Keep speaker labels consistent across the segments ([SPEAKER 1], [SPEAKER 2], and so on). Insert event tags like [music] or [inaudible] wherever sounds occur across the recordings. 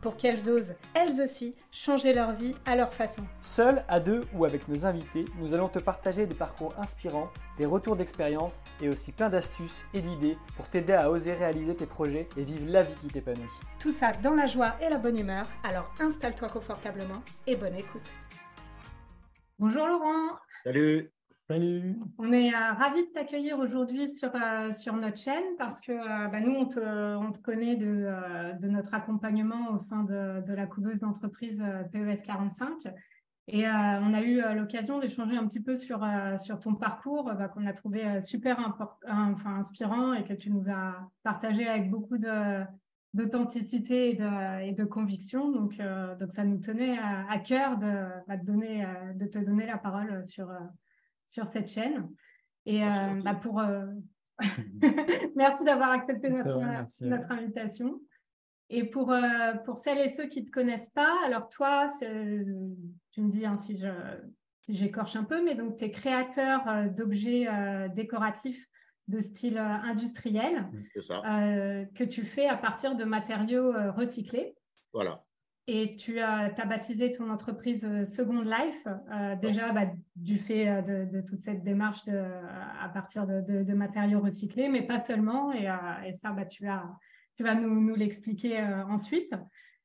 [SPEAKER 1] pour qu'elles osent, elles aussi, changer leur vie à leur façon.
[SPEAKER 2] Seuls, à deux ou avec nos invités, nous allons te partager des parcours inspirants, des retours d'expérience et aussi plein d'astuces et d'idées pour t'aider à oser réaliser tes projets et vivre la vie qui t'épanouit.
[SPEAKER 1] Tout ça dans la joie et la bonne humeur, alors installe-toi confortablement et bonne écoute. Bonjour Laurent.
[SPEAKER 3] Salut.
[SPEAKER 1] On est euh, ravis de t'accueillir aujourd'hui sur, euh, sur notre chaîne parce que euh, bah, nous, on te, on te connaît de, de, notre accompagnement au sein de, de la couveuse d'entreprise PES 45. Et on a eu l'occasion d'échanger un petit peu sur, sur ton parcours bah, qu'on a trouvé super enfin, inspirant et que tu nous as partagé avec beaucoup d'authenticité et de, conviction. Donc, donc, ça nous tenait à, cœur de, bah, donner, de te donner la parole sur, sur cette chaîne. Et bah, pour. [laughs] [laughs] Merci d'avoir accepté notre, notre invitation. Et pour, pour celles et ceux qui ne te connaissent pas, alors toi, tu me dis hein, si, je, si j'écorche un peu, mais donc tu es créateur d'objets décoratifs de style euh, industriel euh, que tu fais à partir de matériaux euh, recyclés.
[SPEAKER 3] Voilà.
[SPEAKER 1] Et tu as, as, baptisé ton entreprise Second Life, déjà bah, du fait de, toute cette démarche de, à partir de, matériaux recyclés, mais pas seulement. Et, et ça, bah, tu, as, tu vas nous, nous l'expliquer ensuite.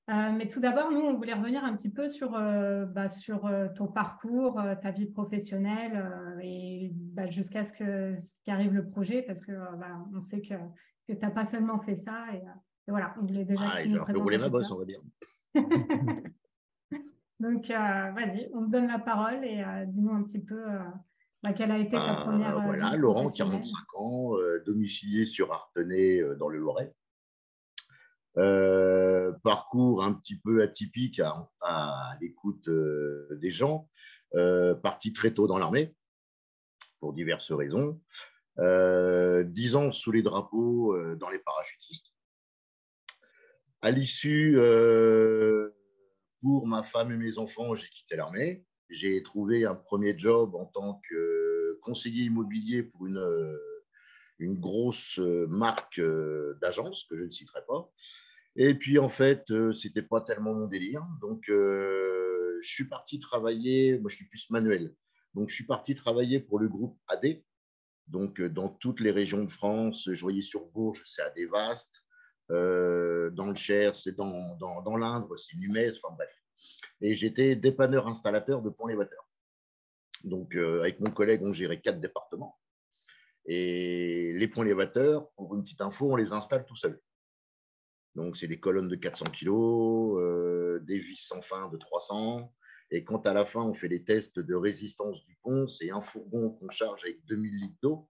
[SPEAKER 1] Euh, mais tout d'abord, nous, on voulait revenir un petit peu sur, euh, bah, sur euh, ton parcours, ta vie professionnelle et jusqu'à ce qu'arrive le projet, parce que bah, on sait que, que tu n'as pas seulement fait ça. Et, voilà, on voulait déjà
[SPEAKER 3] ah, que tu nous ma bosse, on va dire. [laughs]
[SPEAKER 1] Donc, vas-y, on te donne la parole et dis-nous un petit peu quelle a été ta première.
[SPEAKER 3] voilà, Laurent, 45 ans, domicilié sur Artenay dans le Loiret. Euh, parcours un petit peu atypique à, l'écoute euh, des gens, euh, parti très tôt dans l'armée pour diverses raisons. Dix ans sous les drapeaux dans les parachutistes. À l'issue, pour ma femme et mes enfants, j'ai quitté l'armée. J'ai trouvé un premier job en tant que conseiller immobilier pour une, une grosse marque d'agence que je ne citerai pas. Et puis, en fait, euh, c'était pas tellement mon délire. Donc, euh, je suis parti travailler. Moi, je suis plus manuel. Donc, je suis parti travailler pour le groupe AD. Donc, euh, dans toutes les régions de France, je voyais sur Bourges, c'est AD Vaste. Dans le Cher, c'est dans, dans, dans l'Indre, c'est Numès. Enfin, bref. Et j'étais dépanneur installateur de ponts élévateurs. Donc, avec mon collègue, on gérait quatre départements. Et les ponts élévateurs, pour une petite info, on les installe tout seul. Donc, c'est des colonnes de 400 kg, euh, des vis sans fin de 300. Et quand à la fin, on fait les tests de résistance du pont, c'est un fourgon qu'on charge avec 2000 litres d'eau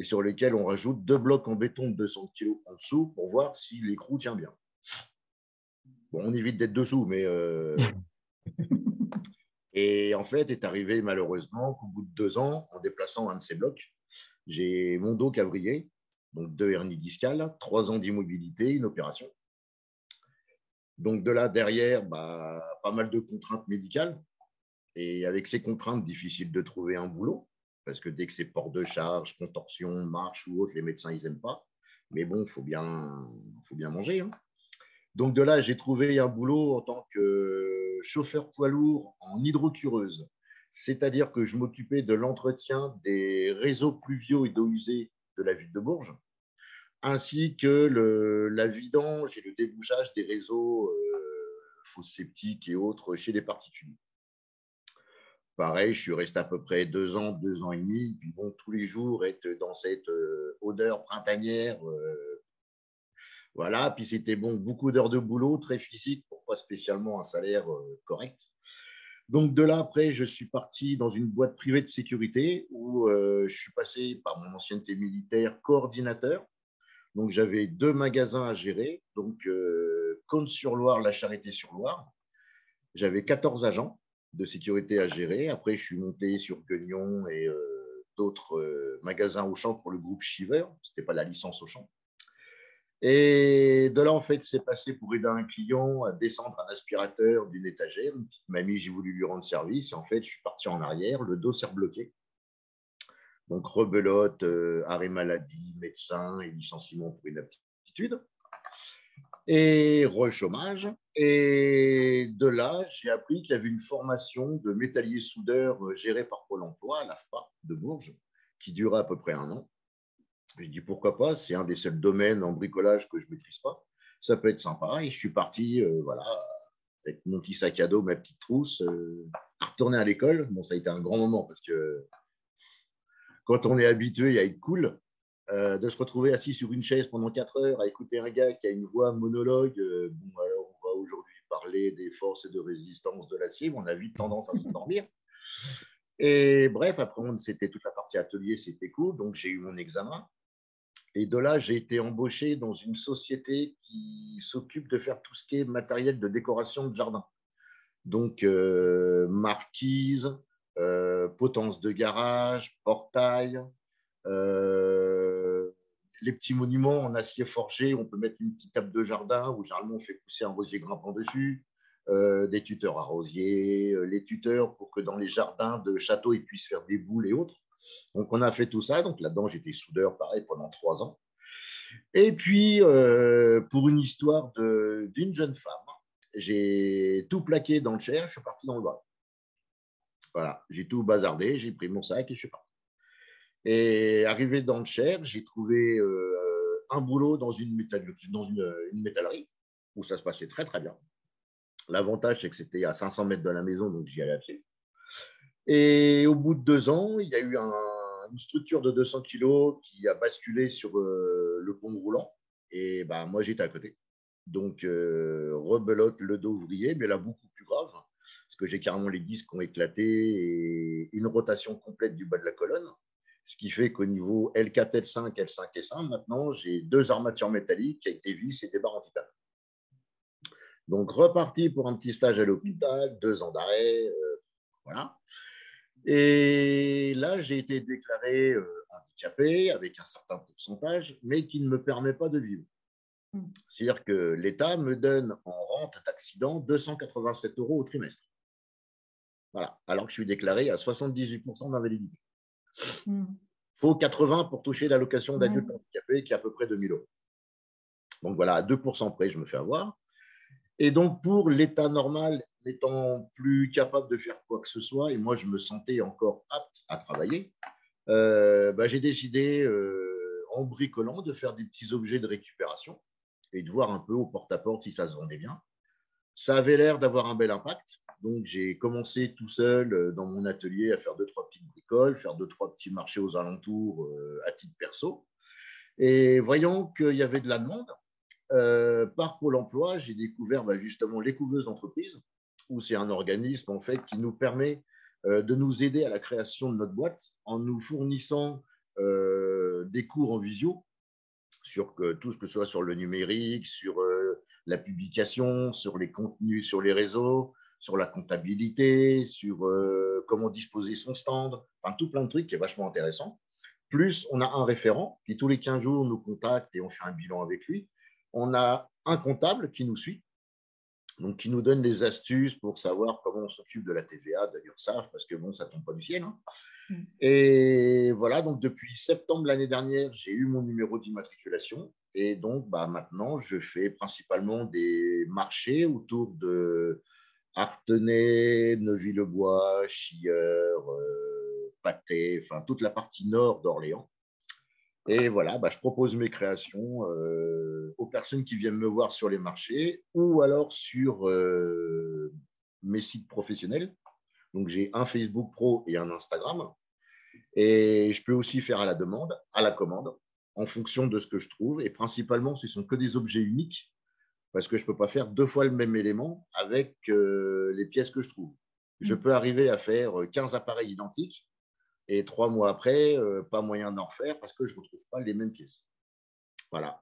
[SPEAKER 3] et sur lequel on rajoute deux blocs en béton de 200 kg en dessous pour voir si l'écrou tient bien. Bon, on évite d'être dessous, mais. Euh, [laughs] et en fait, est arrivé malheureusement qu'au bout de deux ans, en déplaçant un de ces blocs, j'ai mon dos cavrier donc deux hernies discales, trois ans d'immobilité, une opération. Donc de là, derrière, bah, pas mal de contraintes médicales. Et avec ces contraintes, difficile de trouver un boulot, parce que dès que c'est port de charge, contorsion, marche ou autre, les médecins, ils n'aiment pas. Mais bon, il faut bien, faut bien manger. Hein. Donc de là, j'ai trouvé un boulot en tant que chauffeur poids lourd en hydrocureuse. C'est-à-dire que je m'occupais de l'entretien des réseaux pluviaux et d'eau usée de la ville de Bourges, ainsi que la vidange et le débouchage des réseaux euh, fosses et autres chez les particuliers. Pareil, je suis resté à peu près deux ans, deux ans et demi, puis bon, tous les jours être dans cette euh, odeur printanière. Euh, voilà, puis c'était bon, beaucoup d'heures de boulot, très physique, pour pas spécialement un salaire correct. Donc de là, après, je suis parti dans une boîte privée de sécurité où euh, je suis passé par mon ancienneté militaire coordinateur. Donc j'avais deux magasins à gérer, donc euh, sur loire la Charité-sur-Loire. J'avais 14 agents de sécurité à gérer. Après, je suis monté sur Guignon et euh, d'autres euh, magasins au champ pour le groupe Shiver. Ce n'était pas la licence au champ. Et de là, en fait, c'est passé pour aider un client à descendre un aspirateur d'une étagère. Une petite mamie, j'ai voulu lui rendre service. Et en fait, je suis parti en arrière, le dos s'est rebloqué. Donc, rebelote, euh, arrêt maladie, médecin et licenciement pour inaptitude. Et re-chômage. Et de là, j'ai appris qu'il y avait une formation de métallier soudeur euh, gérée par Pôle emploi, l'AFPA de Bourges, qui durait à peu près un an. J'ai dit pourquoi pas, c'est un des seuls domaines en bricolage que je ne maîtrise pas. Ça peut être sympa. Et je suis parti, euh, voilà, avec mon petit sac à dos, ma petite trousse, euh, à retourner à l'école. Bon, ça a été un grand moment parce que quand on est habitué à être cool, euh, de se retrouver assis sur une chaise pendant quatre heures à écouter un gars qui a une voix monologue, bon, alors on va aujourd'hui parler des forces de résistance de l'acier, on a vite tendance à s'endormir. Et bref, après, c'était toute la partie atelier, c'était cool. Donc, j'ai eu mon examen. Et de là, j'ai été embauché dans une société qui s'occupe de faire tout ce qui est matériel de décoration de jardin. Donc, euh, marquise, euh, potence de garage, portail, euh, les petits monuments en acier forgé. On peut mettre une petite table de jardin où généralement on fait pousser un rosier grimpant dessus. des tuteurs à rosier, les tuteurs pour que dans les jardins de château, ils puissent faire des boules et autres. Donc, on a fait tout ça. Donc, là-dedans, j'étais soudeur, pareil, pendant trois ans. Et puis, euh, pour une histoire d'une jeune femme, j'ai tout plaqué dans le Cher, je suis parti dans le bas. Voilà, j'ai tout bazardé, j'ai pris mon sac et je suis parti. Et arrivé dans le Cher, j'ai trouvé euh, un boulot dans, une, métallerie où ça se passait très très bien. L'avantage, c'est que c'était à 500 mètres de la maison, donc j'y allais à pied. Et au bout de deux ans, il y a eu une structure de 200 kilos qui a basculé sur euh, le pont roulant. Et ben, moi, j'étais à côté. Donc, euh, rebelote le dos ouvrier, mais là, beaucoup plus grave, parce que j'ai carrément les disques qui ont éclaté et une rotation complète du bas de la colonne. Ce qui fait qu'au niveau L4, L5, L5 et 5, maintenant, j'ai deux armatures métalliques avec des vis et des barres en titane. Donc, reparti pour un petit stage à l'hôpital, deux ans d'arrêt. Euh, voilà. Et là, j'ai été déclaré euh, handicapé avec un certain pourcentage, mais qui ne me permet pas de vivre. Hmm. C'est-à-dire que l'État me donne en rente d'accident 287 euros au trimestre. Voilà, alors que je suis déclaré à 78% d'invalidité. Il hmm. faut 80 pour toucher l'allocation d'adulte handicapé, qui est à peu près 2000 euros. Donc voilà, à 2% près, je me fais avoir. Et donc, pour l'état normal n'étant plus capable de faire quoi que ce soit, et moi je me sentais encore apte à travailler, euh, bah, j'ai décidé, euh, en bricolant, de faire des petits objets de récupération et de voir un peu au porte-à-porte si ça se vendait bien. Ça avait l'air d'avoir un bel impact, donc j'ai commencé tout seul euh, dans mon atelier à faire deux, trois petites bricoles, faire deux, trois petits marchés aux alentours à titre perso. Et voyant qu'il y avait de la demande, par Pôle emploi, j'ai découvert bah, justement les couveuses d'entreprise où c'est un organisme en fait qui nous permet euh, de nous aider à la création de notre boîte en nous fournissant euh, des cours en visio sur tout ce que ce soit sur le numérique, sur euh, la publication, sur les contenus sur les réseaux, sur la comptabilité, sur comment disposer son stand, enfin tout plein de trucs qui est vachement intéressant. Plus, on a un référent qui tous les 15 jours nous contacte et on fait un bilan avec lui. On a un comptable qui nous suit donc qui nous donne des astuces pour savoir comment on s'occupe de la TVA de l'URSSAF, parce que bon, ça tombe pas du ciel. Hein. Mm. Et voilà, donc depuis septembre l'année dernière, j'ai eu mon numéro d'immatriculation. Et donc bah, maintenant, je fais principalement des marchés autour de Artenay, Neuville-le-Bois, Chilleur, euh, Pâté, enfin toute la partie nord d'Orléans. Et voilà, bah, je propose mes créations euh, aux personnes qui viennent me voir sur les marchés ou alors sur euh, mes sites professionnels. Donc j'ai un Facebook Pro et un Instagram. Et je peux aussi faire à la demande, à la commande, en fonction de ce que je trouve. Et principalement, ce ne sont que des objets uniques, parce que je ne peux pas faire deux fois le même élément avec euh, les pièces que je trouve. Je mmh. peux arriver à faire 15 appareils identiques, et trois mois après, euh, pas moyen d'en refaire parce que je ne retrouve pas les mêmes pièces. Voilà.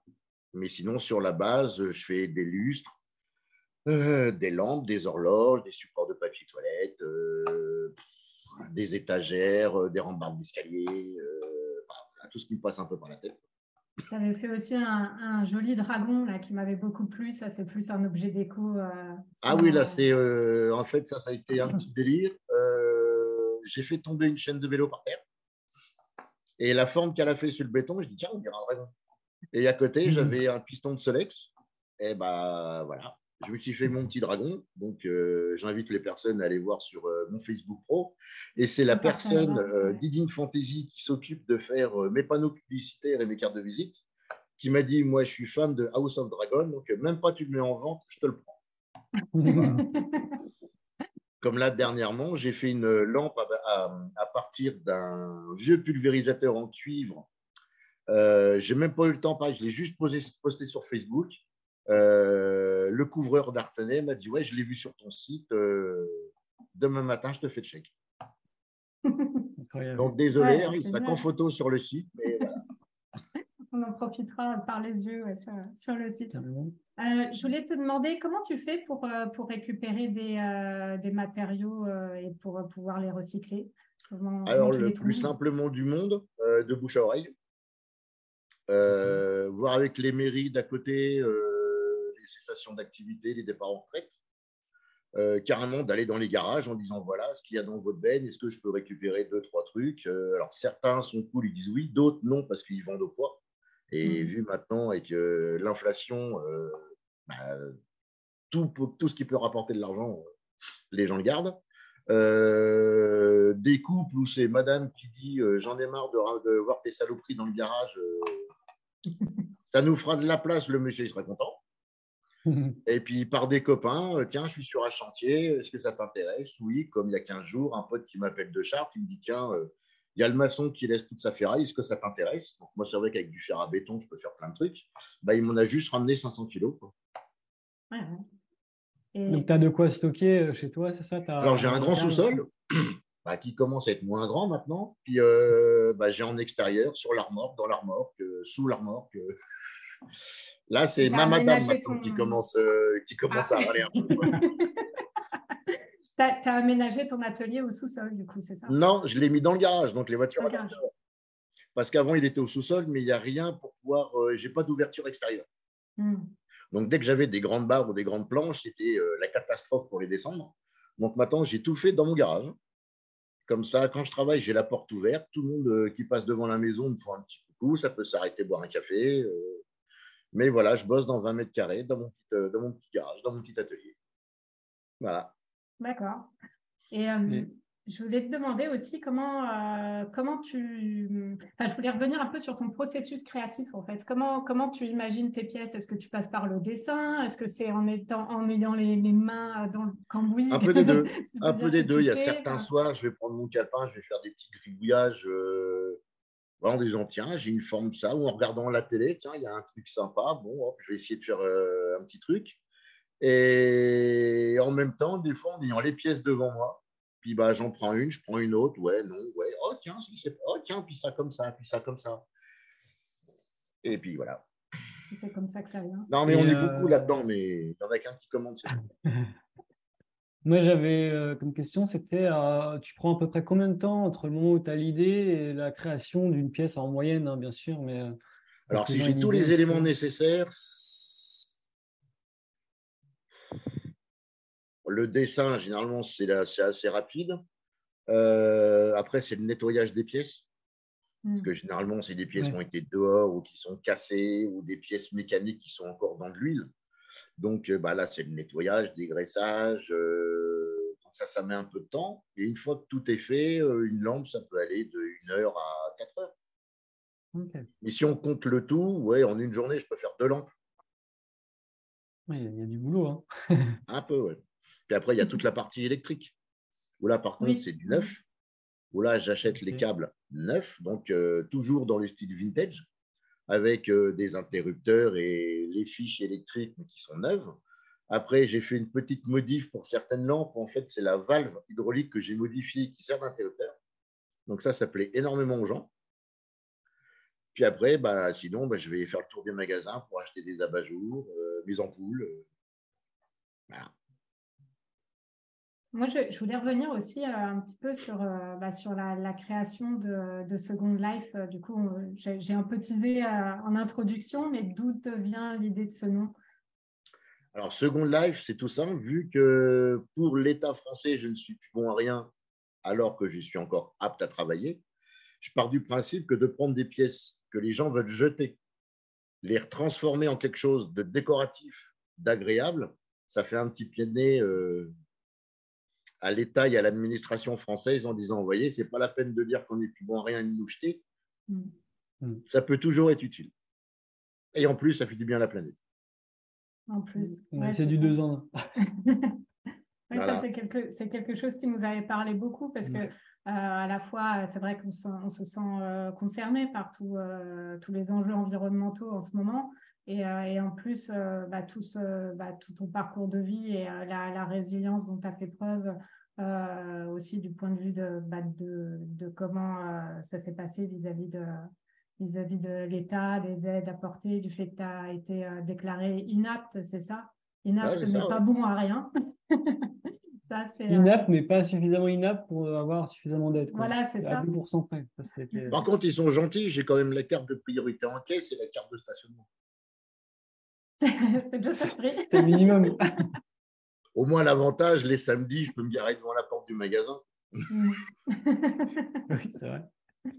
[SPEAKER 3] Mais sinon, sur la base, je fais des lustres, euh, des lampes, des horloges, des supports de papier toilette, euh, des étagères, des rambardes d'escalier, tout ce qui me passe un peu par la tête.
[SPEAKER 1] Tu avais fait aussi un, joli dragon là, qui m'avait beaucoup plu. Ça, c'est plus un objet déco. Euh,
[SPEAKER 3] ah oui, là, c'est. Euh, en fait, ça, ça a été un petit délire. Euh, j'ai fait tomber une chaîne de vélo par terre. Et la forme qu'elle a fait sur le béton, je dis, tiens, on dirait un dragon. Et à côté, mmh. j'avais un piston de Solex. Et ben voilà, je me suis fait mon petit dragon. Donc, j'invite les personnes à aller voir sur mon Facebook Pro. Et c'est la personne, euh, Didine Fantasy, qui s'occupe de faire mes panneaux publicitaires et mes cartes de visite, qui m'a dit Moi, je suis fan de House of Dragon, donc même pas tu le mets en vente, je te le prends. [laughs] Comme là, dernièrement, j'ai fait une lampe à, partir d'un vieux pulvérisateur en cuivre. Euh, j'ai même pas eu le temps, je l'ai juste posté sur Facebook. Euh, le couvreur d'Artenay m'a dit Ouais, je l'ai vu sur ton site. Euh, demain matin, je te fais le chèque. Donc, désolé, hein, il sera qu'en photo sur le site. Mais [laughs]
[SPEAKER 1] On en profitera par les yeux sur, le site. Euh, je voulais te demander comment tu fais pour, pour récupérer des, des matériaux et pour pouvoir les recycler?
[SPEAKER 3] Alors, le plus simplement du monde, de bouche à oreille. voir avec les mairies d'à côté cessation d'activité, les départs en retraite. Euh, carrément d'aller dans les garages en disant voilà ce qu'il y a dans votre benne, est-ce que je peux récupérer deux, trois trucs euh, Alors certains sont cool, ils disent oui, d'autres non parce qu'ils vendent au poids. Et mmh. vu maintenant avec euh, l'inflation, bah, tout, tout ce qui peut rapporter de l'argent, les gens le gardent. des couples où c'est madame qui dit j'en ai marre de, de, voir tes saloperies dans le garage, [laughs] ça nous fera de la place, le monsieur il sera content. Et puis par des copains, euh, tiens, je suis sur un chantier, est-ce que ça t'intéresse? Oui, comme il y a 15 jours, un pote qui m'appelle de Chartres, il me dit, tiens, euh, il y a le maçon qui laisse toute sa ferraille, est-ce que ça t'intéresse? Donc moi, c'est vrai qu'avec du fer à béton, je peux faire plein de trucs. Bah, il m'en a juste ramené 500 kilos.
[SPEAKER 2] Donc tu as de quoi stocker euh, chez toi, c'est ça?
[SPEAKER 3] Alors j'ai un grand sous-sol. [clears throat] Bah, qui commence à être moins grand maintenant. Puis bah, j'ai en extérieur, sur l'armorque, dans l'armorque, sous l'armorque. Là, c'est ma madame qui commence, euh, qui commence à râler un peu. [laughs]
[SPEAKER 1] tu as, aménagé ton atelier au sous-sol, du coup, c'est ça?
[SPEAKER 3] Non, je l'ai mis dans le garage, donc les voitures. Parce qu'avant, il était au sous-sol, mais il n'y a rien pour pouvoir. Euh, j'ai pas d'ouverture extérieure. Hmm. Donc, dès que j'avais des grandes barres ou des grandes planches, c'était euh, la catastrophe pour les descendre. Donc, maintenant, j'ai tout fait dans mon garage. Comme ça, quand je travaille, j'ai la porte ouverte. Tout le monde qui passe devant la maison me fait un petit coucou. Ça peut s'arrêter boire un café. Mais voilà, je bosse dans 20 mètres carrés, dans mon, petit, euh, dans mon petit garage, dans mon petit atelier. Voilà.
[SPEAKER 1] D'accord. Et euh, je voulais te demander aussi comment, euh, comment tu. Enfin, je voulais revenir un peu sur ton processus créatif, en fait. Comment, comment tu imagines tes pièces? Est-ce que tu passes par le dessin? Est-ce que c'est en, étant, en ayant les, mains dans le cambouis?
[SPEAKER 3] Un peu des deux. [laughs] un peu des deux. Il y a certains soirs, je vais prendre mon calepin, je vais faire des petits gribouillages en disant tiens, j'ai une forme de ça, ou en regardant la télé, tiens, il y a un truc sympa, bon, je vais essayer de faire euh, un petit truc. Et en même temps, des fois, en ayant les pièces devant moi, puis bah, j'en prends une, je prends une autre, ouais, non, ouais, oh tiens, oh tiens, puis ça comme ça, puis ça comme ça. Et puis voilà.
[SPEAKER 1] C'est comme ça que ça vient.
[SPEAKER 3] Non, mais on est euh, beaucoup là-dedans, mais il y en a qu'un qui commande. [laughs]
[SPEAKER 2] Moi, j'avais euh, comme question, c'était euh, tu prends à peu près combien de temps entre le moment où tu as l'idée et la création d'une pièce en moyenne, hein, bien sûr mais euh,
[SPEAKER 3] Alors, si j'ai tous les éléments nécessaires, le dessin, généralement, c'est assez rapide. après, c'est le nettoyage des pièces. Parce que mmh. généralement, c'est des pièces qui ont été dehors ou qui sont cassées ou des pièces mécaniques qui sont encore dans de l'huile. Donc bah, là, c'est le nettoyage, dégraissage. Euh, donc ça, ça met un peu de temps. Et une fois que tout est fait, euh, une lampe, ça peut aller de 1 heure à 4 heures. Mais si on compte le tout, ouais, en une journée, je peux faire deux lampes.
[SPEAKER 2] Il y, a du boulot. Hein. [laughs]
[SPEAKER 3] un peu, oui. Puis après, il y a toute la partie électrique. Où là, par contre, c'est du neuf. Où là, j'achète les câbles neufs, donc euh, toujours dans le style vintage avec euh, des interrupteurs et les fiches électriques qui sont neuves. Après, j'ai fait une petite modif pour certaines lampes. En fait, c'est la valve hydraulique que j'ai modifiée qui sert d'interrupteur. Donc ça, ça plaît énormément aux gens. Puis après, bah, sinon, bah, je vais faire le tour des magasins pour acheter des abat-jours, euh, mes ampoules. Euh, voilà.
[SPEAKER 1] Moi, je, voulais revenir aussi euh, un petit peu sur, euh, bah, sur la, création de, Second Life. Euh, du coup, j'ai un peu teasé en introduction, mais d'où vient l'idée de ce nom?
[SPEAKER 3] Alors, Second Life, c'est tout simple. Vu que pour l'État français, je ne suis plus bon à rien, alors que je suis encore apte à travailler, je pars du principe que de prendre des pièces que les gens veulent jeter, les transformer en quelque chose de décoratif, d'agréable, ça fait un petit pied de nez à l'État et à l'administration française en disant, vous voyez, ce n'est pas la peine de dire qu'on n'est plus bon à rien ni nous jeter. Mm. Mm. Ça peut toujours être utile. Et en plus, ça fait du bien à la planète.
[SPEAKER 1] En plus.
[SPEAKER 2] c'est du deux ans. [laughs]
[SPEAKER 1] Ça, c'est quelque, quelque, chose qui nous avait parlé beaucoup parce que euh, à la fois, c'est vrai qu'on se sent euh, concerné par euh, tous les enjeux environnementaux en ce moment. Et, et en plus, bah, tout, bah, tout, ton parcours de vie et la, la, résilience dont tu as fait preuve aussi du point de vue de, bah, de, de, comment ça s'est passé vis-à-vis de, vis-à-vis de l'État, des aides apportées, du fait que tu as été déclaré inapte, c'est ça? Inapte, mais pas bon à rien. [laughs]
[SPEAKER 2] Ça, inapte, mais pas suffisamment inapte pour avoir suffisamment d'aide.
[SPEAKER 1] Voilà, c'est ça.
[SPEAKER 2] À près.
[SPEAKER 3] Par contre, ils sont gentils. J'ai quand même la carte de priorité en caisse et la carte de stationnement. [laughs]
[SPEAKER 1] c'est déjà ça
[SPEAKER 2] C'est le minimum.
[SPEAKER 3] Au moins, l'avantage, les samedis, je peux me garer devant la porte du magasin.
[SPEAKER 2] oui, c'est vrai. [laughs]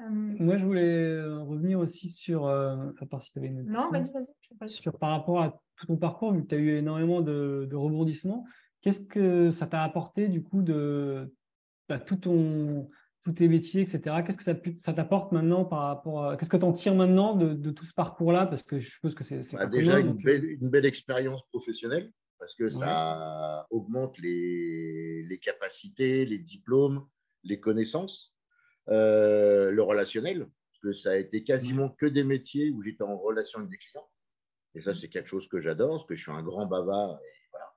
[SPEAKER 2] Euh, Moi, je voulais revenir aussi sur, euh, à part si tu avais une.
[SPEAKER 1] Non, vas-y, vas-y.
[SPEAKER 2] Sur par rapport à tout ton parcours, vu que tu as eu énormément de, de rebondissements, qu'est-ce que ça t'a apporté du coup de bah, tout ton, tous tes métiers, etc. Qu'est-ce que ça, ça t'apporte maintenant par rapport à... Qu'est-ce que tu en tires maintenant de, tout ce parcours-là? Parce que je suppose que c'est.
[SPEAKER 3] Bah, déjà, une, belle, une, belle, expérience professionnelle, parce que ça augmente les, les, capacités, les diplômes, les connaissances, euh, le relationnel, parce que ça a été quasiment que des métiers où j'étais en relation avec des clients. Et ça, c'est quelque chose que j'adore, parce que je suis un grand bavard. Et, voilà.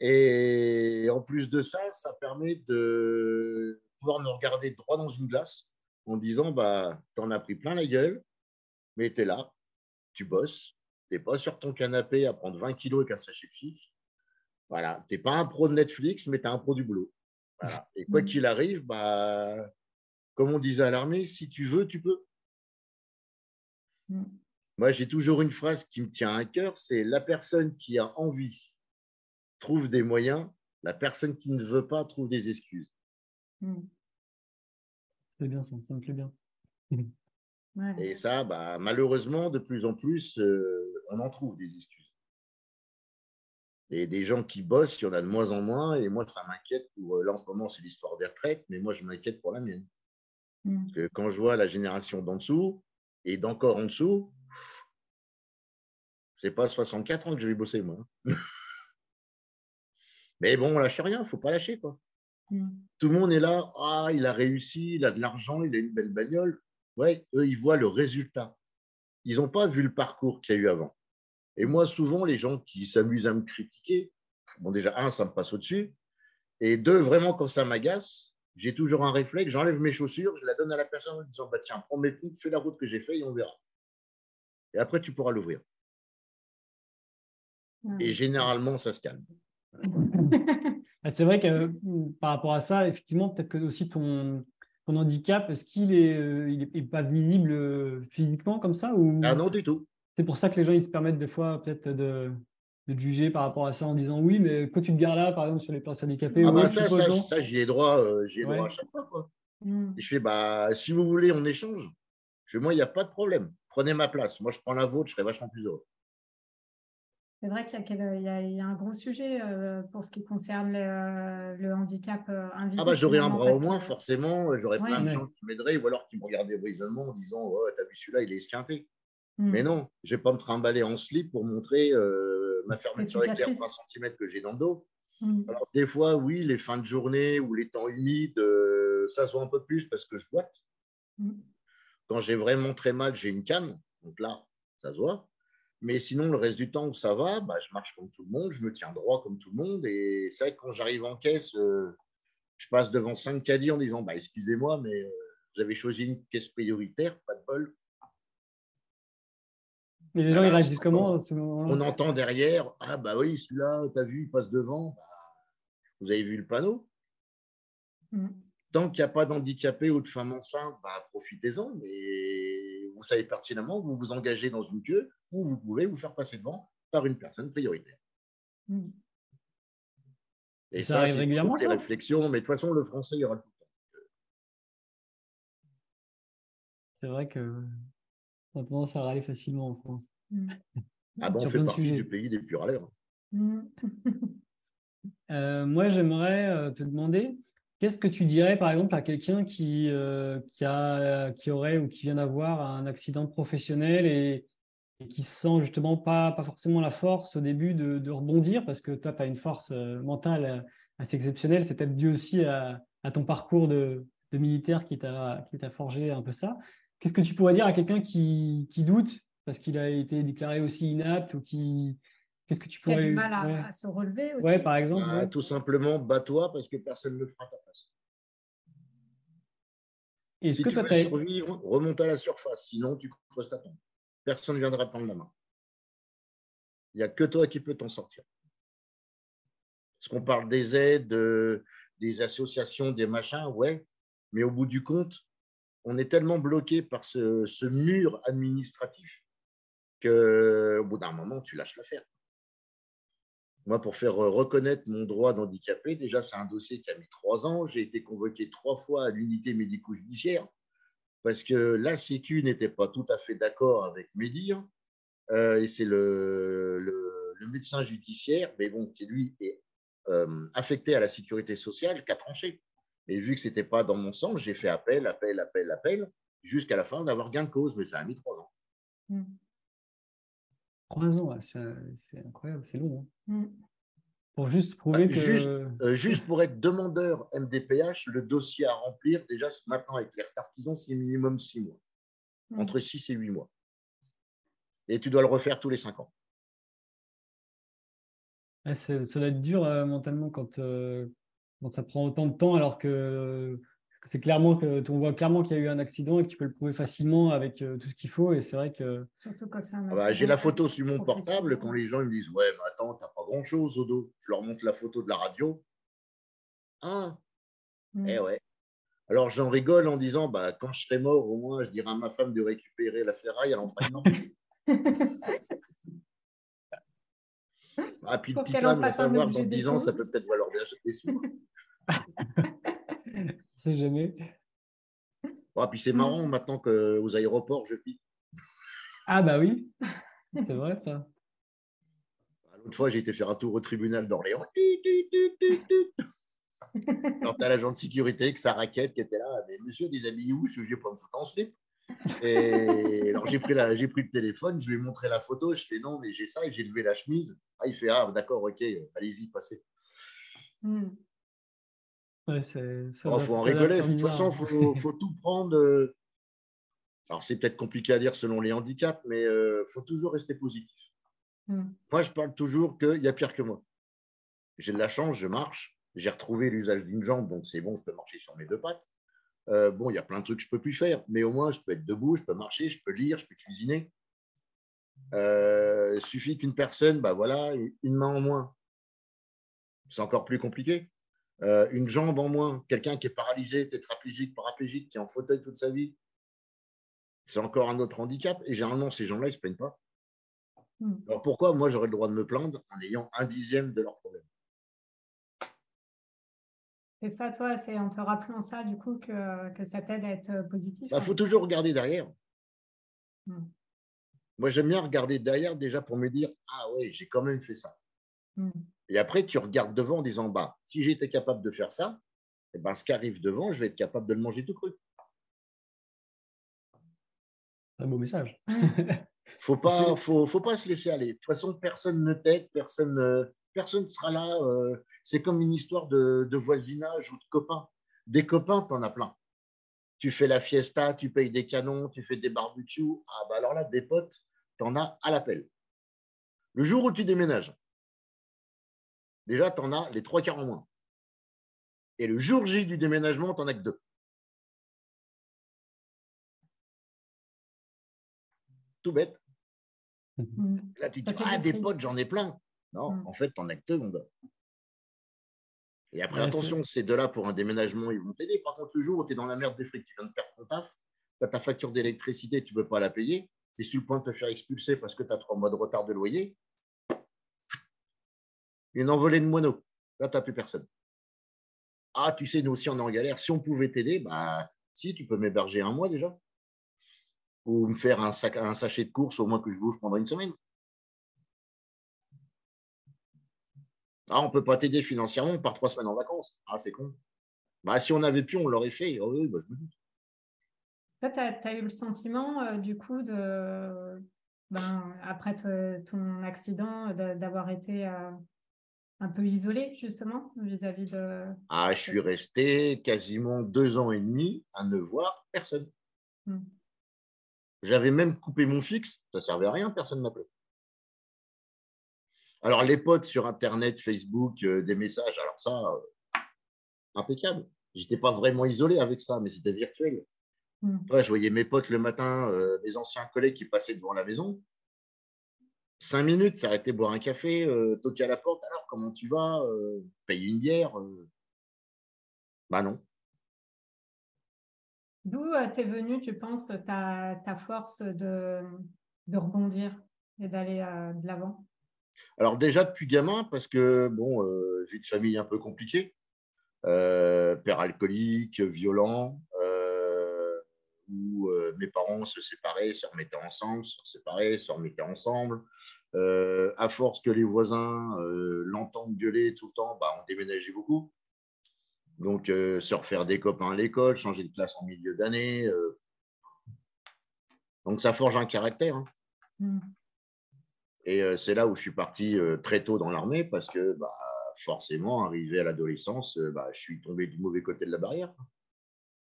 [SPEAKER 3] et en plus de ça, ça permet de pouvoir nous regarder droit dans une glace en disant bah, Tu en as pris plein la gueule, mais tu es là, tu bosses, tu n'es pas sur ton canapé à prendre 20 kilos avec un sachet de chips. Voilà, tu n'es pas un pro de Netflix, mais tu es un pro du boulot. Voilà. Et quoi mmh. qu'il arrive, bah, comme on disait à l'armée, si tu veux, tu peux. Mmh. Moi, j'ai toujours une phrase qui me tient à cœur, c'est la personne qui a envie trouve des moyens, la personne qui ne veut pas trouve des excuses.
[SPEAKER 2] Hmm. C'est bien ça, ça me plaît bien.
[SPEAKER 3] Et ça, bah, malheureusement, de plus en plus, euh, on en trouve des excuses. Et des gens qui bossent, il y en a de moins en moins. Et moi, ça m'inquiète pour. Euh, là, en ce moment, c'est l'histoire des retraites, mais moi, je m'inquiète pour la mienne. Hmm. Parce que quand je vois la génération d'en dessous et d'encore en dessous, c'est pas 64 ans que je vais bosser, moi. [laughs] mais bon, on lâche rien, il ne faut pas lâcher, quoi. Mm. Tout le monde est là, ah, il a réussi, il a de l'argent, il a une belle bagnole. Ouais, eux, ils voient le résultat. Ils n'ont pas vu le parcours qu'il y a eu avant. Et moi, souvent, les gens qui s'amusent à me critiquer, bon, déjà, un, ça me passe au-dessus. Et deux, vraiment, quand ça m'agace, j'ai toujours un réflexe, j'enlève mes chaussures, je la donne à la personne en disant, bah, tiens, prends mes pompes, fais la route que j'ai fait et on verra. Et après, tu pourras l'ouvrir. Et généralement, ça se calme.
[SPEAKER 2] Ah, c'est vrai que mmh, [laughs] par rapport à ça, effectivement, peut-être que aussi ton, ton handicap, est-ce qu'il est, euh, il est, pas visible euh, physiquement comme ça ou...
[SPEAKER 3] Ah non, du tout.
[SPEAKER 2] C'est pour ça que les gens ils se permettent des fois peut-être de, de juger par rapport à ça en disant oui, mais quand tu te gares là, par exemple, sur les personnes handicapées.
[SPEAKER 3] Ah bah ça, ça, ça j'y ai droit, euh, ai droit à chaque fois. Quoi. Mmh. Et je fais, bah, si vous voulez, on échange. Je fais, moi, il n'y a pas de problème. Prenez ma place. Moi, je prends la vôtre, je serai vachement plus heureux.
[SPEAKER 1] C'est vrai qu'il y, a un gros sujet euh, pour ce qui concerne le, handicap invisible.
[SPEAKER 3] Euh, ah bah j'aurais un bras au moins, forcément, j'aurais plein de gens qui m'aideraient ou alors qui me regardaient brisemment en disant oh, T'as vu celui-là, il est esquinté. Hmm. Mais non, je ne vais pas me trimballer en slip pour montrer euh, ma fermeture éclair 3 cm que j'ai dans le dos. Hmm. Alors des fois, oui, les fins de journée ou les temps humides, ça se voit un peu plus parce que je boite. Hmm. Quand j'ai vraiment très mal, j'ai une canne, donc là, ça se voit. Mais sinon, le reste du temps où ça va, bah, je marche comme tout le monde, je me tiens droit comme tout le monde. Et c'est vrai que quand j'arrive en caisse, euh, je passe devant cinq caddies en disant bah, Excusez-moi, mais euh, vous avez choisi une caisse prioritaire, pas de bol.
[SPEAKER 2] Mais les gens, ils réagissent comment
[SPEAKER 3] On entend derrière Ah, bah oui, celui-là, t'as vu, il passe devant. Bah, Vous avez vu le panneau
[SPEAKER 1] Mm.
[SPEAKER 3] Tant qu'il n'y a pas d'handicapé ou de femme enceinte, bah, profitez-en. Mais vous savez pertinemment que vous vous engagez dans une queue où vous pouvez vous faire passer devant par une personne prioritaire.
[SPEAKER 1] Mm.
[SPEAKER 3] Et
[SPEAKER 2] Ça
[SPEAKER 3] ça,
[SPEAKER 2] arrive
[SPEAKER 3] c'est
[SPEAKER 2] régulièrement,
[SPEAKER 3] les
[SPEAKER 2] ça?
[SPEAKER 3] réflexions. Mais de toute façon, le français, il y aura tout le temps.
[SPEAKER 2] C'est vrai que on a tendance à râler facilement en France.
[SPEAKER 1] Mm.
[SPEAKER 3] Ah bon, on fait partie du pays des purs râleurs.
[SPEAKER 1] Mm. [laughs]
[SPEAKER 2] Euh, moi, j'aimerais euh, te demander, qu'est-ce que tu dirais, par exemple, à quelqu'un qui, euh, qui, aurait ou qui vient d'avoir un accident professionnel et, qui se sent justement pas, forcément la force au début de, rebondir, parce que toi, tu as une force euh, mentale euh, assez exceptionnelle. C'est peut-être dû aussi à, ton parcours de, militaire qui t'a forgé un peu ça. Qu'est-ce que tu pourrais dire à quelqu'un qui doute parce qu'il a été déclaré aussi inapte ou qui. Qu'est-ce que tu
[SPEAKER 1] Qui a
[SPEAKER 2] pourrais.
[SPEAKER 1] du mal à,
[SPEAKER 2] ouais.
[SPEAKER 1] à se relever aussi.
[SPEAKER 2] Ouais, par exemple.
[SPEAKER 3] Bah,
[SPEAKER 2] ouais.
[SPEAKER 3] Tout simplement, bats-toi parce que personne ne le fera à ta place.
[SPEAKER 2] Est-ce
[SPEAKER 3] Si
[SPEAKER 2] que
[SPEAKER 3] tu veux survivre, remonte à la surface. Sinon, tu creuses ta tombe. Personne ne viendra te prendre la main. Il n'y a que toi qui peux t'en sortir. Parce qu'on parle des aides, de- des associations, des machins, ouais. Mais au bout du compte, on est tellement bloqué par ce, ce mur administratif qu'au bout d'un moment, tu lâches l'affaire. Moi, pour faire euh, reconnaître mon droit d'handicapé, déjà, c'est un dossier qui a mis trois ans. J'ai été convoqué trois fois à l'unité médico-judiciaire parce que la Sécu n'était pas tout à fait d'accord avec mes dires. Euh, et c'est le, le- médecin judiciaire, mais bon, qui lui est euh, affecté à la sécurité sociale, qui a tranché. Et vu que ce n'était pas dans mon sens, j'ai fait appel, appel, appel, appel, jusqu'à la fin d'avoir gain de cause, mais ça a mis trois ans.
[SPEAKER 1] Mm.
[SPEAKER 2] Trois ans, c'est incroyable, c'est long. hein.
[SPEAKER 1] Mm.
[SPEAKER 2] Pour juste prouver
[SPEAKER 3] Ah,
[SPEAKER 2] que.
[SPEAKER 3] juste- Euh, juste pour être demandeur MDPH, le dossier à remplir, déjà maintenant avec les retards qu'ils ont, c'est minimum six mois,
[SPEAKER 1] Mm.
[SPEAKER 3] entre six et huit mois. Et tu dois le refaire tous les cinq ans.
[SPEAKER 2] Ouais, ça doit être dur euh, mentalement quand, euh, quand ça prend autant de temps, alors que c'est clairement que on voit clairement qu'il y a eu un accident et que tu peux le prouver facilement avec euh, tout ce qu'il faut. Et c'est vrai que
[SPEAKER 1] Surtout quand c'est un
[SPEAKER 3] Ah bah, J'ai la photo sur mon portable quand les gens ils me disent Ouais, mais attends, t'as pas grand chose au dos. Je leur montre la photo de la radio. Ah,
[SPEAKER 1] Mm.
[SPEAKER 3] eh ouais. Alors j'en rigole en disant bah, Quand je serai mort, au moins, je dirai à ma femme de récupérer la ferraille, elle en fera. [laughs] Ah, puis le
[SPEAKER 1] Pour en
[SPEAKER 3] titane, va savoir, dans 10 ans, ça peut peut-être valoir bien des sous. [laughs]
[SPEAKER 2] on sait jamais.
[SPEAKER 3] Ah, puis c'est marrant maintenant qu'aux aéroports, je pique.
[SPEAKER 2] Ah bah oui, c'est vrai ça.
[SPEAKER 3] L'autre fois, j'ai été faire un tour au tribunal d'Orléans. Tut, tut, tut, tut, tut. Alors, tu as l'agent de sécurité avec sa raquette qui était là. Mais monsieur, déshabillé où? Je ne vais pas me foutre en slip. Et alors, j'ai pris, la, j'ai pris le téléphone, je lui ai montré la photo. Je fais non, mais j'ai ça et j'ai levé la chemise. Ah, il fait ah, d'accord, ok, allez-y, passez.
[SPEAKER 1] Mm.
[SPEAKER 2] Ouais, ça doit-
[SPEAKER 3] faut en rigoler. De toute façon, il faut, [laughs] faut tout prendre. euh, Alors, c'est peut-être compliqué à dire selon les handicaps, mais il faut toujours rester positif.
[SPEAKER 1] Mm.
[SPEAKER 3] Moi, je parle toujours qu'il y a pire que moi. J'ai de la chance, je marche. J'ai retrouvé l'usage d'une jambe, donc c'est bon, je peux marcher sur mes deux pattes. Euh, bon, il y a plein de trucs que je ne peux plus faire, mais au moins, je peux être debout, je peux marcher, je peux lire, je peux cuisiner. Euh, il suffit qu'une personne, bah voilà, une main en moins. C'est encore plus compliqué. Euh, une jambe en moins, quelqu'un qui est paralysé, tétraplégique, paraplégique, qui est en fauteuil toute sa vie, c'est encore un autre handicap. Et généralement, ces gens-là, ils ne se plaignent pas.
[SPEAKER 1] Mm.
[SPEAKER 3] Alors pourquoi moi j'aurais le droit de me plaindre en ayant un dixième de leur problème
[SPEAKER 1] C'est ça, toi, c'est en te rappelant ça, du coup, que, que ça t'aide à être positif.
[SPEAKER 3] Il Bah, faut toujours regarder derrière.
[SPEAKER 1] Mm.
[SPEAKER 3] Moi j'aime bien regarder derrière déjà pour me dire Ah ouais, j'ai quand même fait ça.
[SPEAKER 1] Mm.
[SPEAKER 3] Et après, tu regardes devant en disant Bah, si j'étais capable de faire ça, eh ben, ce qui arrive devant, je vais être capable de le manger tout cru.
[SPEAKER 2] Un beau message. [laughs]
[SPEAKER 3] faut pas, faut, faut pas se laisser aller. De toute façon, personne ne t'aide, personne ne personne sera là. euh, c'est comme une histoire de, de voisinage ou de copains. Des copains, tu en as plein. Tu fais la fiesta, tu payes des canons, tu fais des barbecues. Ah bah alors là, des potes, tu en as à l'appel. Le jour où tu déménages, déjà, tu en as les trois quarts en moins. Et le jour J du déménagement, tu n'en as que deux. Tout bête.
[SPEAKER 1] Mm.
[SPEAKER 3] Là, tu te dis, ah, des potes, j'en ai plein. Non,
[SPEAKER 1] Mm.
[SPEAKER 3] en fait, t'en as que deux, mon gars. Et après, attention, ces deux-là, pour un déménagement, ils vont t'aider. Par contre, le jour où tu es dans la merde des frics, tu viens de perdre ton taf, tu as ta facture d'électricité, tu ne peux pas la payer, tu es sur le point de te faire expulser parce que tu as trois mois de retard de loyer, une envolée de moineaux. Là, tu n'as plus personne. Ah, tu sais, nous aussi, on est en galère. Si on pouvait t'aider, bah, si, tu peux m'héberger un mois déjà. Ou me faire un, sac, un sachet de course au moins que je bouffe pendant une semaine. Ah, on ne peut pas t'aider financièrement, on part trois semaines en vacances. Ah, c'est con. Bah, si on avait pu, on l'aurait fait. Oui, bah.
[SPEAKER 1] Toi, tu as, eu le sentiment, euh, du coup, de, ben, après ton accident, d'avoir été euh, un peu isolé, justement, vis-à-vis de.
[SPEAKER 3] Ah, je suis resté quasiment deux ans et demi à ne voir personne. Hmm. J'avais même coupé mon fixe, ça ne servait à rien, personne ne m'appelait. Alors, les potes sur Internet, Facebook, euh, des messages, alors ça, euh, impeccable. Je n'étais pas vraiment isolé avec ça, mais c'était virtuel. Hmm. je voyais mes potes le matin, euh, mes anciens collègues qui passaient devant la maison. Cinq minutes, s'arrêter boire un café, toquer à la porte. Alors, comment tu vas Payer une bière Bah non.
[SPEAKER 1] D'où t'es venu, tu penses, ta, ta force de, de rebondir et d'aller de l'avant?
[SPEAKER 3] Alors déjà depuis gamin, parce que bon, euh, j'ai une famille un peu compliquée, euh, père alcoolique, violent, euh, mes parents se séparaient, se remettaient ensemble, se séparaient, se remettaient ensemble. à force que les voisins l'entendent gueuler tout le temps, bah, on déménageait beaucoup. Donc, se refaire des copains à l'école, changer de classe en milieu d'année. Donc, ça forge un caractère. Hein. Mmh. Et euh, c'est là où je suis parti euh, très tôt dans l'armée parce que bah, forcément, arrivé à l'adolescence, euh, bah, je suis tombé du mauvais côté de la barrière.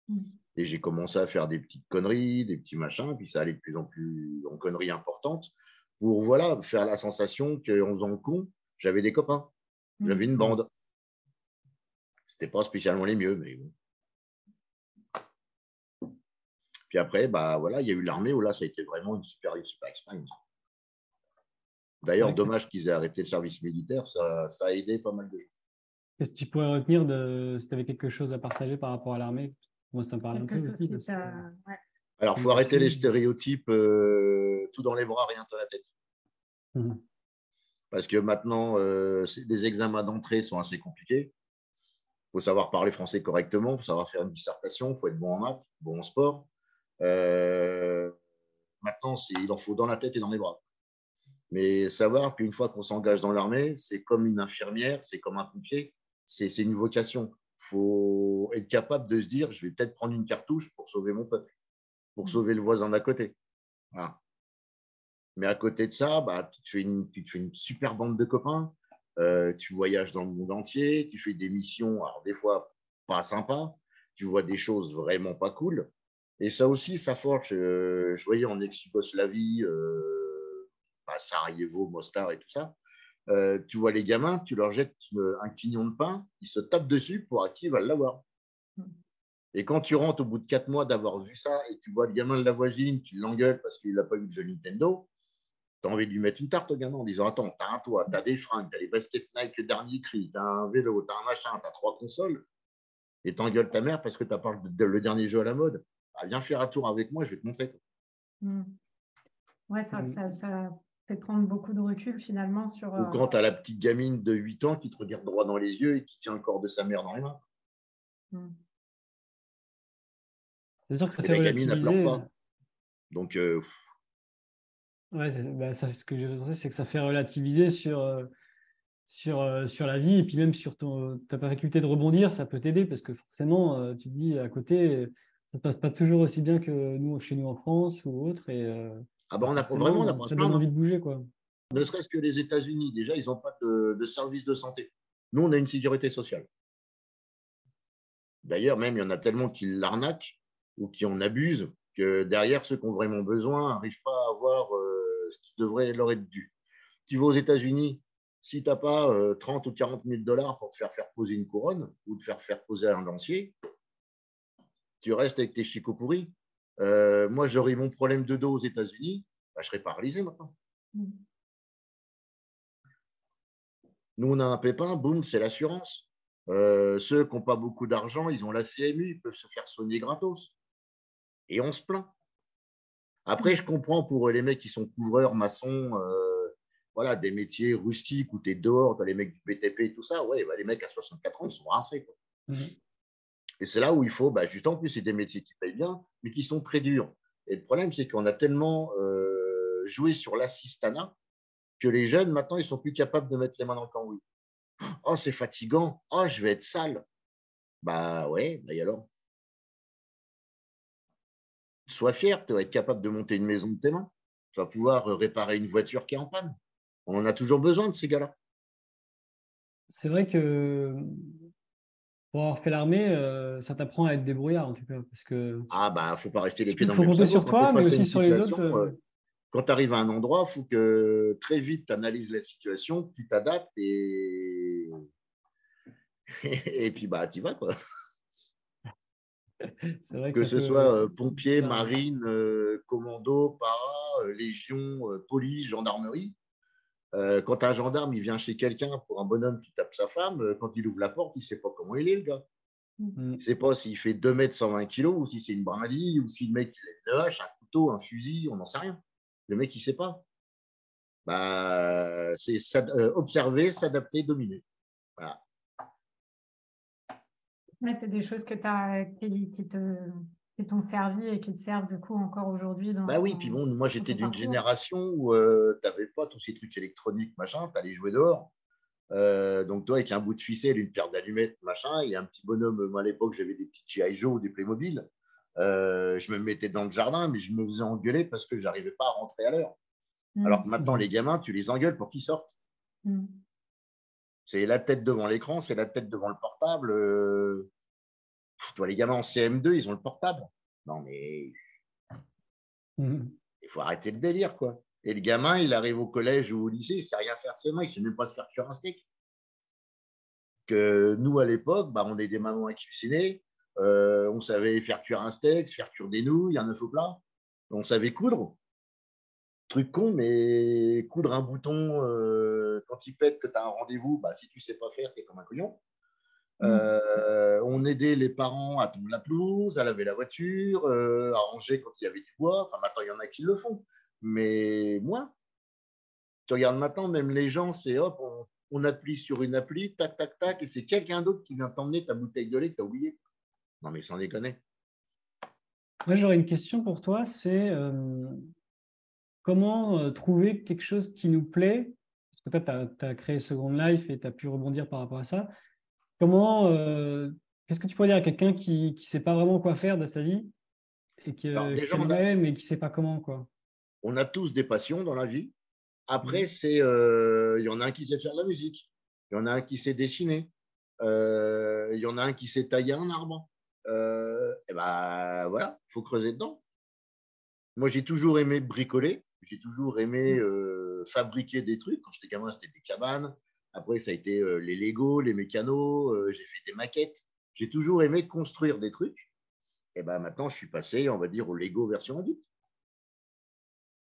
[SPEAKER 3] Mmh. Et j'ai commencé à faire des petites conneries, des petits machins, puis ça allait de plus en plus en conneries importantes pour voilà, faire la sensation qu'en faisant le con, j'avais des copains, mmh. j'avais une bande. C'était pas spécialement les mieux, mais bon. Puis après, bah voilà, il y a eu l'armée où là, ça a été vraiment une super, une super expérience. D'ailleurs, dommage qu'ils aient arrêté le service militaire, ça, a aidé pas mal de gens.
[SPEAKER 2] Qu'est-ce que tu pourrais retenir de si tu avais quelque chose à partager par rapport à l'armée? Moi, ça me parle un peu aussi.
[SPEAKER 3] Alors, il faut arrêter les stéréotypes, euh, tout dans les bras, rien dans la tête. Mmh. Parce que maintenant, euh, les examens d'entrée sont assez compliqués. Il faut savoir parler français correctement, il faut savoir faire une dissertation, il faut être bon en maths, bon en sport. Euh, maintenant, il en faut dans la tête et dans les bras. Mais savoir qu'une fois qu'on s'engage dans l'armée, c'est comme une infirmière, c'est comme un pompier, c'est une vocation. Il faut être capable de se dire, je vais peut-être prendre une cartouche pour sauver mon peuple, pour mmh. sauver le voisin d'à côté. Mais à côté de ça, bah, tu, te fais une, tu fais une super bande de copains, euh, tu voyages dans le monde entier, tu fais des missions, alors des fois pas sympas, tu vois des choses vraiment pas cool. Et ça aussi, ça forge. Euh, je voyais en ex-Yougoslavie, euh, à Sarajevo, Mostar et tout ça, euh, tu vois les gamins, tu leur jettes un quignon de pain, ils se tapent dessus pour à qui va l'avoir. Hmm. Et quand tu rentres au bout de quatre mois d'avoir vu ça et tu vois le gamin de la voisine qui l'engueule parce qu'il n'a pas eu de jeu Nintendo, tu as envie de lui mettre une tarte au gamin en disant Attends, tu as un toit, tu as des fringues, tu as les baskets Nike dernier cri, tu as un vélo, tu as un machin, tu as trois consoles, et t'engueules ta mère parce que tu as parlé de, le dernier jeu à la mode. Bah, viens faire un tour avec moi, je vais te montrer.
[SPEAKER 1] Hmm. Ouais, ça, hmm. ça, prendre beaucoup de recul finalement sur.
[SPEAKER 3] Ou quand tu as la petite gamine de 8 ans qui te regarde droit dans les yeux et qui tient le corps de sa mère dans les mains. Hmm.
[SPEAKER 2] C'est sûr que ça fait la pas.
[SPEAKER 3] Donc. Euh,
[SPEAKER 2] ouais, bah, ce que j'ai pensé, c'est que ça fait relativiser sur, euh, sur, euh, sur la vie et puis même sur ton, ta faculté de rebondir, ça peut t'aider parce que forcément, tu te dis à côté, ça ne passe pas toujours aussi bien que nous, chez nous en France ou autre. Et,
[SPEAKER 3] ah ben on a vraiment
[SPEAKER 2] on ça donne envie de bouger quoi.
[SPEAKER 3] Ne serait-ce que les États-Unis, déjà, ils n'ont pas de, service de santé. Nous, on a une sécurité sociale. D'ailleurs, même, il y en a tellement qui l'arnaquent ou qui en abusent que derrière, ceux qui ont vraiment besoin n'arrivent pas à avoir euh, ce qui devrait leur être dû. Tu vas aux États-Unis, si tu n'as pas 30 euh, ou 40 000 dollars pour te faire faire poser une couronne ou te faire faire poser un lancier, tu restes avec tes chicots pourris. Euh, moi, j'aurais mon problème de dos aux États-Unis, bah, je serais paralysé maintenant. Mm. Nous, on a un pépin, boum, c'est l'assurance. Euh, ceux qui n'ont pas beaucoup d'argent, ils ont la CMU, ils peuvent se faire soigner gratos. Et on se plaint. Après, je comprends pour les mecs qui sont couvreurs, maçons, euh, voilà, des métiers rustiques où tu es dehors, tu as les mecs du BTP et tout ça. Ouais, bah, les mecs à 64 ans, ils sont rincés. Mmh. Et c'est là où il faut, bah, juste en plus, c'est des métiers qui payent bien, mais qui sont très durs. Et le problème, c'est qu'on a tellement euh, joué sur l'assistanat que les jeunes, maintenant, ils sont plus capables de mettre les mains dans le cambouis. Oh, c'est fatigant. Oh, je vais être sale. Bah ouais, bah et alors? Sois fier, tu vas être capable de monter une maison de tes mains. Tu vas pouvoir réparer une voiture qui est en panne. On en a toujours besoin de ces gars-là.
[SPEAKER 2] C'est vrai que pour avoir fait l'armée, euh, ça t'apprend à être débrouillard en tout cas. Parce que
[SPEAKER 3] ah bah faut pas rester les pieds dans
[SPEAKER 2] le Il faut compter sur toi, mais aussi sur les autres. Euh, euh,
[SPEAKER 3] quand tu arrives à un endroit, il faut que très vite tu analyses la situation, que tu t'adaptes et... [laughs] et puis bah tu vas quoi. [laughs] Vrai que, ce soit pompier, marine, commando, para, légion, police, gendarmerie. Euh, quand un gendarme il vient chez quelqu'un pour un bonhomme qui tape sa femme, euh, quand il ouvre la porte, il ne sait pas comment il est, le gars. Mm. Il ne sait pas s'il fait 2 mètres 120 kilos ou si c'est une brindille ou si le mec il a une hache, un couteau, un fusil, on n'en sait rien. Le mec, il ne sait pas. Bah, c'est euh, observer, s'adapter, dominer. Voilà.
[SPEAKER 1] c'est des choses que as, qui, te, qui t'ont servi et qui te servent du coup encore aujourd'hui.
[SPEAKER 3] Bah oui, puis bon, moi j'étais d'une génération où euh, tu n'avais pas tous ces trucs électroniques, machin, tu allais jouer dehors. Euh, donc toi, avec un bout de ficelle, une paire d'allumettes, machin, et un petit bonhomme, moi à l'époque j'avais des petits G.I. Joe ou des Playmobil, euh, je me mettais dans le jardin, mais je me faisais engueuler parce que j'arrivais pas à rentrer à l'heure. Mmh. Alors que maintenant, les gamins, tu les engueules pour qu'ils sortent. Mmh. C'est la tête devant l'écran, c'est la tête devant le portable. Toi, les gamins en CM2, ils ont le portable. Non, mais mmh. il faut arrêter le délire, quoi. Et le gamin, il arrive au collège ou au lycée, il ne sait rien faire de ses mains, il ne sait même pas se faire cuire un steak. Que nous, à l'époque, bah, on est des mamans à cuisiner, euh, on savait faire cuire un steak, se faire cuire des nouilles, un œuf au plat. On savait coudre. Truc con, mais coudre un bouton euh, quand il pète que tu as un rendez-vous, bah, si tu ne sais pas faire, tu es comme un couillon. Mmh. Euh, on aidait les parents à tomber la pelouse, à laver la voiture, euh, à ranger quand il y avait du bois. Enfin, maintenant, il y en a qui le font. Mais moi, tu regardes maintenant, même les gens, c'est hop, on, appuie sur une appli, tac, tac, tac, et c'est quelqu'un d'autre qui vient t'emmener ta bouteille de lait que tu as oublié. Non, mais sans déconner.
[SPEAKER 2] Moi, j'aurais une question pour toi c'est euh, comment trouver quelque chose qui nous plaît? Parce que toi, tu as, as, créé Second Life et tu as pu rebondir par rapport à ça. Comment, euh, qu'est-ce que tu pourrais dire à quelqu'un qui ne sait pas vraiment quoi faire de sa vie et qui, euh, mais qui ne sait pas comment quoi?
[SPEAKER 3] On a tous des passions dans la vie. Après, mmh. c'est, euh, il y en a un qui sait faire de la musique, il y en a un qui sait dessiner, il y en a un qui sait tailler un arbre. et ben voilà, il faut creuser dedans. Moi, j'ai toujours aimé bricoler, j'ai toujours aimé mmh. fabriquer des trucs. Quand j'étais gamin, c'était des cabanes, après, ça a été euh, les Lego, les mécanos, euh, j'ai fait des maquettes. J'ai toujours aimé construire des trucs. Et ben maintenant, je suis passé, on va dire, au Lego version adulte.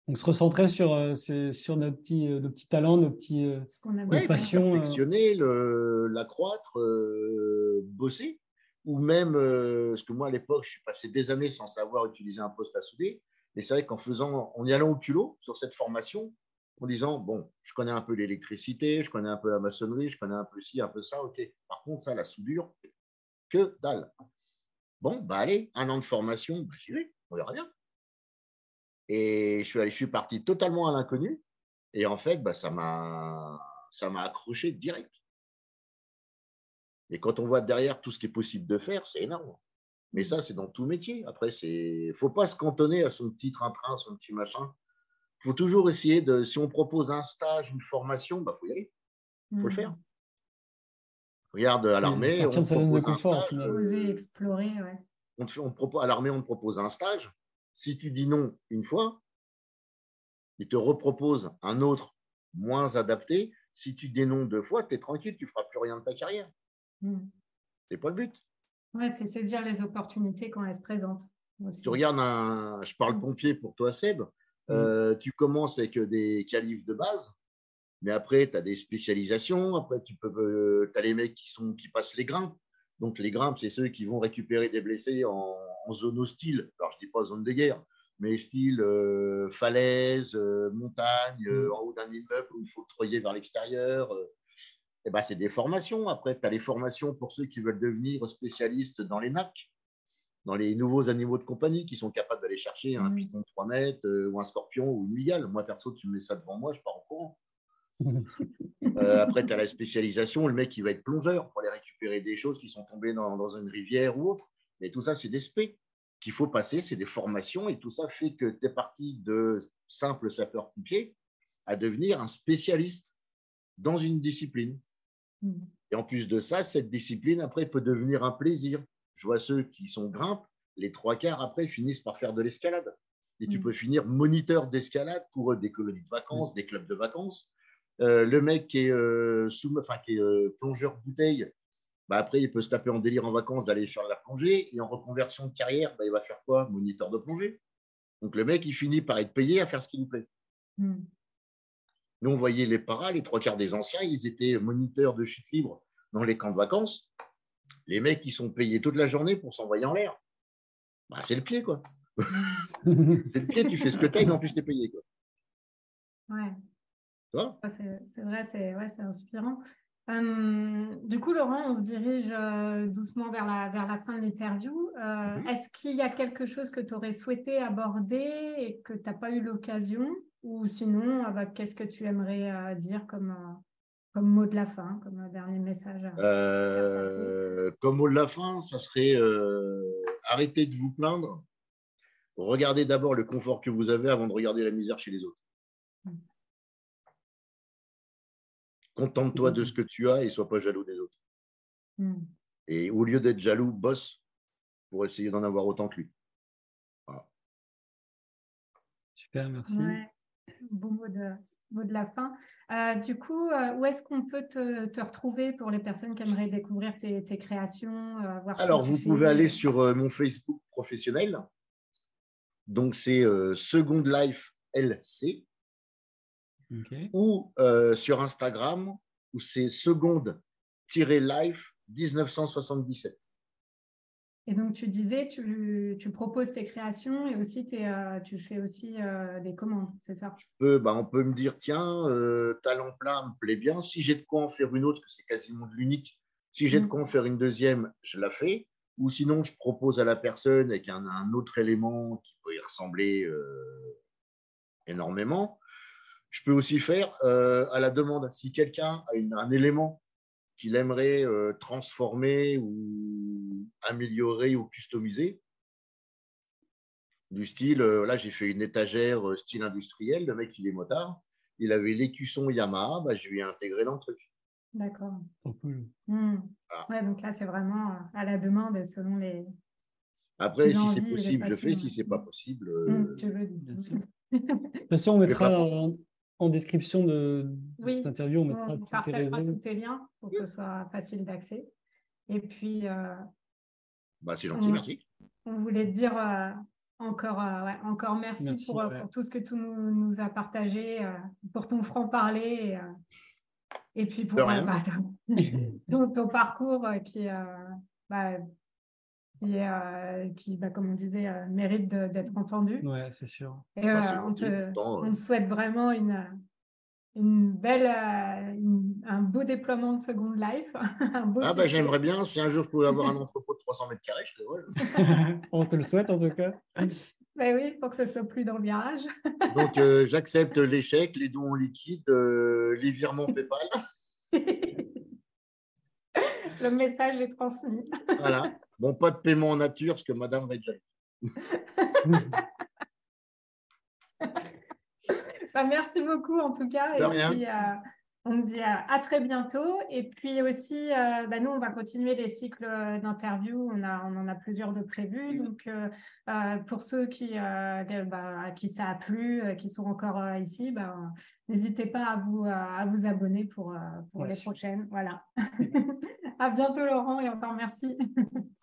[SPEAKER 2] Donc, se recentrer sur, euh, sur nos, petits, nos petits talents, nos, petits,
[SPEAKER 3] nos passions. Perfectionner, l'accroître, bosser. Ou même, parce que moi, à l'époque, je suis passé des années sans savoir utiliser un poste à souder. Et c'est vrai qu'en faisant, en y allant au culot sur cette formation, en disant bon, je connais un peu l'électricité, je connais un peu la maçonnerie, je connais un peu ci, un peu ça, ok. Par contre, ça, la soudure, que dalle. Bon, bah allez, un an de formation, bah, j'y vais, on verra bien. Et je suis, parti totalement à l'inconnu. Et en fait, bah, ça m'a ça m'a accroché direct. Et quand on voit derrière tout ce qui est possible de faire, c'est énorme. Mais ça, c'est dans tout métier. Après, il ne faut pas se cantonner à son petit train-train, son petit machin faut toujours essayer de, si on propose un stage, une formation, il bah, faut y aller. Il faut le faire. Mmh. Regarde, à l'armée, on propose un stage.
[SPEAKER 1] Euh, explorer,
[SPEAKER 3] on, on propose, à l'armée, on te propose un stage. Si tu dis non une fois, il te repropose un autre moins adapté. Si tu dis non deux fois, tu es tranquille, tu ne feras plus rien de ta carrière. Mmh. Ce n'est pas le but.
[SPEAKER 1] Ouais, c'est saisir les opportunités quand elles se présentent.
[SPEAKER 3] Tu regardes un, je parle mmh. pompier pour toi, Seb. Mmh. Euh, tu commences avec des qualifs de base. Mais après, tu as des spécialisations. Après, tu peux, as les mecs qui, sont, qui passent les grimpes. Donc, les grimpes, c'est ceux qui vont récupérer des blessés en, zone hostile. Alors, je ne dis pas zone de guerre, mais style euh, falaise, euh, montagne, euh, en haut d'un immeuble où il faut troyer vers l'extérieur. Et ben, c'est des formations. Après, tu as les formations pour ceux qui veulent devenir spécialistes dans les NAC, dans les nouveaux animaux de compagnie qui sont capables d'aller chercher un python de 3 mètres ou un scorpion ou une migale. Moi, perso, tu me mets ça devant moi, je pars en courant. [laughs] après, tu as la spécialisation, le mec qui va être plongeur pour aller récupérer des choses qui sont tombées dans, dans une rivière ou autre. Mais tout ça, c'est des spé qu'il faut passer, c'est des formations et tout ça fait que tu es parti de simple sapeur-pompier à devenir un spécialiste dans une discipline. Mmh. Et en plus de ça, cette discipline, après, peut devenir un plaisir. Je vois ceux qui sont grimpes, les trois quarts, après, finissent par faire de l'escalade. Et tu mmh. peux finir moniteur d'escalade pour des colonies de vacances, mmh. des clubs de vacances. Euh, le mec qui est, euh, sous, enfin, qui est euh, plongeur bouteille, bah, après, il peut se taper en délire en vacances d'aller faire la plongée. Et en reconversion de carrière, bah, il va faire quoi? Moniteur de plongée. Donc le mec, il finit par être payé à faire ce qui lui plaît. Hmm. Nous, on voyait les paras, les trois quarts des anciens, ils étaient moniteurs de chute libre dans les camps de vacances. Les mecs, ils sont payés toute la journée pour s'envoyer en l'air. Bah, c'est le pied, quoi. [laughs] c'est le pied, tu fais ce que tu mais en plus, tu es payé. Quoi.
[SPEAKER 1] Ouais. C'est vrai, c'est ouais, inspirant. Hum, du coup, Laurent, on se dirige euh, doucement vers la, vers la fin de l'interview. Euh, mhm. Est-ce qu'il y a quelque chose que tu aurais souhaité aborder et que tu n'as pas eu l'occasion? Ou sinon, euh, qu'est-ce que tu aimerais dire comme, comme mot de la fin, comme dernier message
[SPEAKER 3] Comme mot de la fin, ça serait arrêtez de vous plaindre. Regardez d'abord le confort que vous avez avant de regarder la misère chez les autres. Contente-toi de mmh. ce que tu as et sois pas jaloux des autres. Mmh. Et au lieu d'être jaloux, bosse pour essayer d'en avoir autant que lui.
[SPEAKER 2] Super, merci.
[SPEAKER 1] Bon mot de, mot de la fin. Euh, du coup, euh, où est-ce qu'on peut te, retrouver pour les personnes qui aimeraient découvrir tes, créations
[SPEAKER 3] euh, Alors, vous pouvez aller sur mon Facebook professionnel. Donc, c'est Second Life LC ou euh, sur Instagram, où c'est seconde-life 1977.
[SPEAKER 1] Et donc, tu disais, tu, tu, proposes tes créations et aussi euh, tu fais aussi euh, des commandes, c'est ça?
[SPEAKER 3] Bah, On peut me dire, tiens, talent plein me plaît bien. Si j'ai de quoi en faire une autre, que c'est quasiment de l'unique, si j'ai de mm. quoi en faire une deuxième, je la fais. Ou sinon, je propose à la personne avec un, un autre élément qui peut y ressembler énormément. Je peux aussi faire euh, à la demande. Si quelqu'un a un élément qu'il aimerait euh, transformer ou améliorer ou customiser, du style, euh, là j'ai fait une étagère style industriel, le mec il est motard, il avait l'écusson Yamaha, bah, je lui ai intégré dans le truc.
[SPEAKER 1] D'accord. Hmm. donc là c'est vraiment à la demande selon les.
[SPEAKER 3] Après, si c'est possible, je fais. Si c'est pas possible.
[SPEAKER 1] Hmm, tu veux dire. [laughs]
[SPEAKER 2] De toute façon, on mettra en description de, cette interview, on mettra
[SPEAKER 1] on partagera tous tes liens pour que ce soit facile d'accès. Et puis. Euh,
[SPEAKER 3] bah, c'est gentil, merci.
[SPEAKER 1] On voulait te dire euh, encore, euh, encore merci, pour, tout ce que tu nous, as partagé, pour ton franc-parler. Et, puis pour bah, ton, [laughs] parcours qui bah, qui, euh, qui bah, comme on disait, euh, mérite d'être entendu.
[SPEAKER 2] Oui, c'est sûr.
[SPEAKER 1] Et bah, on, te, on, souhaite vraiment une, une belle, un beau déploiement de Second Life. [laughs]
[SPEAKER 3] ah, bah, j'aimerais bien. Si un jour je pouvais avoir un [laughs] entrepôt de 300 mètres carrés, je te [laughs]
[SPEAKER 2] on te le souhaite en tout cas.
[SPEAKER 1] Ben oui, pour que ce soit plus dans le virage.
[SPEAKER 3] Donc, j'accepte l'échec, les dons en liquide, les virements PayPal.
[SPEAKER 1] le message est transmis.
[SPEAKER 3] voilà. Bon, pas de paiement en nature, parce que madame va [laughs]
[SPEAKER 1] bah, merci beaucoup en tout cas.
[SPEAKER 3] et Puis,
[SPEAKER 1] euh, on dit à, très bientôt. Et puis aussi, euh, bah, nous, on va continuer les cycles d'interviews. On, on en a plusieurs de prévus. Donc, euh, pour ceux qui, bah, à qui ça a plu, qui sont encore ici, n'hésitez pas à vous, à vous abonner pour, pour les prochaines. Voilà. [laughs] à bientôt, Laurent, et encore merci.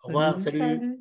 [SPEAKER 3] Au revoir, [laughs] salut.